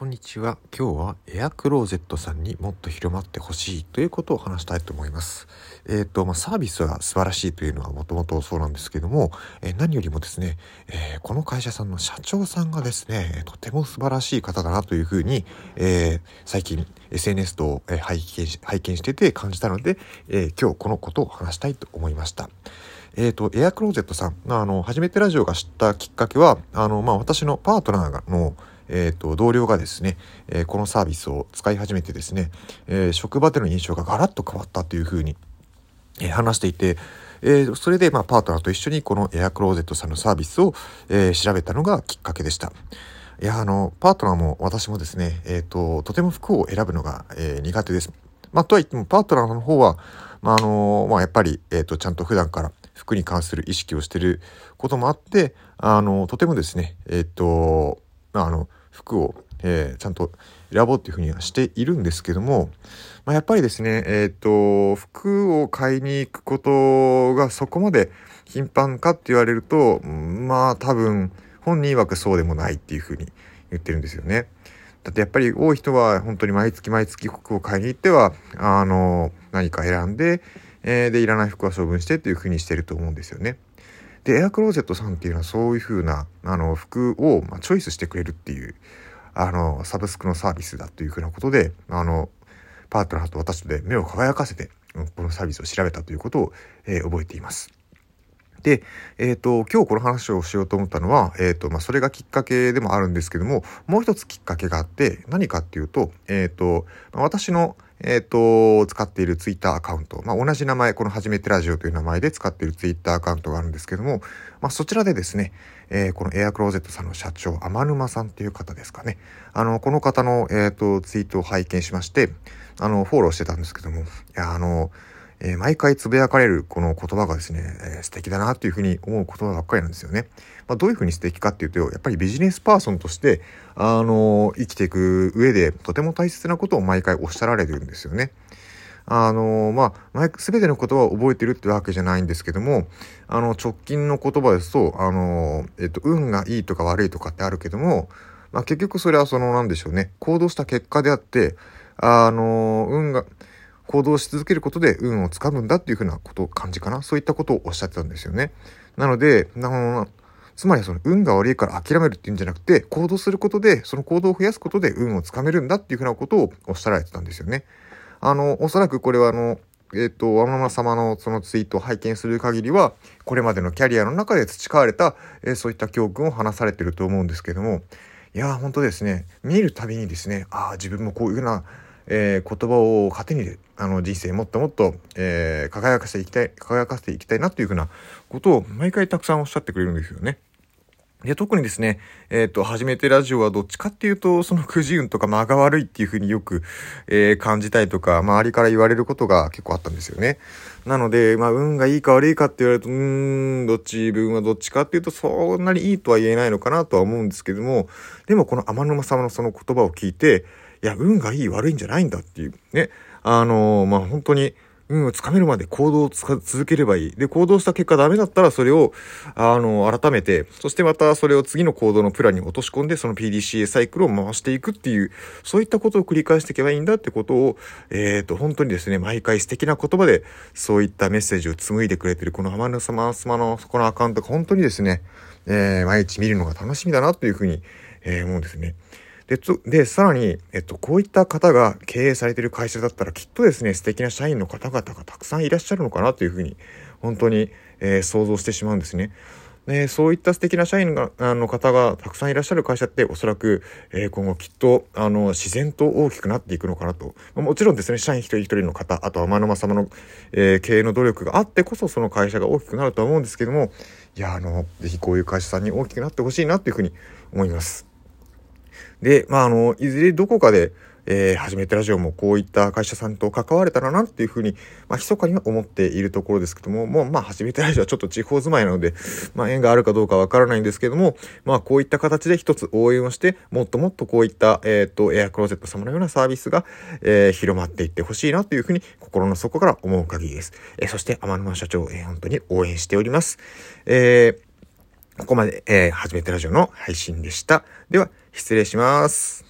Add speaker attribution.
Speaker 1: こんにちは。今日はエアクローゼットさんにもっと広まってほしいということを話したいと思います。えっ、ー、と、まあ、サービスが素晴らしいというのはもともとそうなんですけども、えー、何よりもですね、えー、この会社さんの社長さんがですね、とても素晴らしい方だなというふうに、え最近 SNS と、拝見し、拝見してて感じたので、え今日このことを話したいと思いました。えっ、と、エアクローゼットさん、あの、初めてラジオが知ったきっかけは、あの、まあ、私のパートナーの、え、ー、と、同僚がですね、えー、このサービスを使い始めてですね、えー、職場での印象がガラッと変わったというふうに、え話していて、えー、それで、まあ、パートナーと一緒にこのエアクローゼットさんのサービスを、えー、調べたのがきっかけでした。いや、あの、パートナーも私もですね、えっ、ー、と、とても服を選ぶのが、え苦手です。まあ、とはいっても、パートナーの方は、まあ、あのまあ、やっぱり、えっ、と、ちゃんと普段から服に関する意識をしてることもあって、あの、とてもですね、えっ、と、まあの、服を、えー、ちゃんと選ぼうっていうふうにはしているんですけども、まあ、やっぱりですね、えっ、ー、と、服を買いに行くことがそこまで頻繁かって言われると、まあ多分本人曰くそうでもないっていうふうに言ってるんですよね。だってやっぱり多い人は本当に毎月毎月服を買いに行っては、あの、何か選んで、えー、で、いらない服は処分してっていうふうにしてると思うんですよね。で、エアクローゼットさんっていうのはそういう風な、あの、服を、ま、チョイスしてくれるっていう、あの、サブスクのサービスだという風なことで、あの、パートナーと私とで目を輝かせて、このサービスを調べたということを、えー、覚えています。で、えっ、ー、と、今日この話をしようと思ったのは、えっ、ー、と、まあ、それがきっかけでもあるんですけども、もう一つきっかけがあって、何かっていうと、えっ、ー、と、私の、えっ、と、使っているツイッターアカウント、まあ、同じ名前、この初めてラジオという名前で使っているツイッターアカウントがあるんですけども、まあ、そちらでですね、えこのエアクローゼットさんの社長、天沼さんっていう方ですかね。あの、この方の、えっ、と、ツイートを拝見しまして、あの、フォローしてたんですけども、いや、あの、えー、毎回つぶやかれるこの言葉がですね、えー、素敵だなというふうに思う言葉ばっかりなんですよね。まあ、どういうふうに素敵かっていうと、やっぱりビジネスパーソンとして、あのー、生きていく上でとても大切なことを毎回おっしゃられてるんですよね。あのまあ、すべての言葉を覚えてるってわけじゃないんですけども、あの、直近の言葉ですと、あのえっと、運がいいとか悪いとかってあるけども、まあ、結局それはその、なんでしょうね、行動した結果であって、あの運が、行動し続けることで運をつかむんだっていうふうなことを感じかな。そういったことをおっしゃってたんですよね。なので、あの、つまりその運が悪いから諦めるっていうんじゃなくて、行動することで、その行動を増やすことで運をつかめるんだっていうふうなことをおっしゃられてたんですよね。あの、おそらくこれはあの、えっ、ー、と、ワママ様のそのツイートを拝見する限りは、これまでのキャリアの中で培われた、えー、そういった教訓を話されてると思うんですけども、いやー、本当ですね、見るたびにですね、ああ、自分もこういうふうな、えー、言葉を糧にあの人生もっともっと、えー、輝かせていきたい、輝かせていきたいなというふうなことを毎回たくさんおっしゃってくれるんですよね。で、特にですね、えっ、ー、と、初めてラジオはどっちかっていうと、そのくじ運とか間が悪いっていうふうによく、えー、感じたりとか、周りから言われることが結構あったんですよね。なので、まあ、運がいいか悪いかって言われると、うーん、どっち、分はどっちかっていうと、そんなにいいとは言えないのかなとは思うんですけども、でもこの天沼様のその言葉を聞いて、いや、運がいい悪いんじゃないんだっていう、ね。あのー、まあ、本当に、運をつかめるまで行動を続ければいい。で、行動した結果ダメだったらそれを、あの、改めて、そしてまたそれを次の行動のプランに落とし込んで、その PDCA サイクルを回していくっていう、そういったことを繰り返していけばいいんだってことを、えっ、ー、と、本当にですね、毎回素敵な言葉で、そういったメッセージを紡いでくれてる、この浜野様様のそこのアカウントが本当にですね、えー、毎日見るのが楽しみだなというふうに、えー、思うんですね。で、で、さらに、えっと、こういった方が経営されている会社だったら、きっとですね、素敵な社員の方々がたくさんいらっしゃるのかなというふうに、本当に、えー、想像してしまうんですね。で、そういった素敵な社員があの方がたくさんいらっしゃる会社って、おそらく、えー、今後きっと、あの、自然と大きくなっていくのかなと。もちろんですね、社員一人一人の方、あとは天沼様の、えー、経営の努力があってこそ、その会社が大きくなるとは思うんですけども、いや、あの、ぜひこういう会社さんに大きくなってほしいなというふうに思います。で、まあ、あの、いずれどこかで、えー、初めてラジオもこういった会社さんと関われたらなっていうふうに、まあ、密かには思っているところですけども、もう、まあ、初めてラジオはちょっと地方住まいなので、まあ、縁があるかどうかわからないんですけども、まあ、こういった形で一つ応援をして、もっともっとこういった、えっ、ー、と、エアクローゼット様のようなサービスが、えー、広まっていってほしいなというふうに、心の底から思う限りです。えー、そして、天沼社長、えー、本当に応援しております。えーここまで、えー、初めてラジオの配信でした。では、失礼します。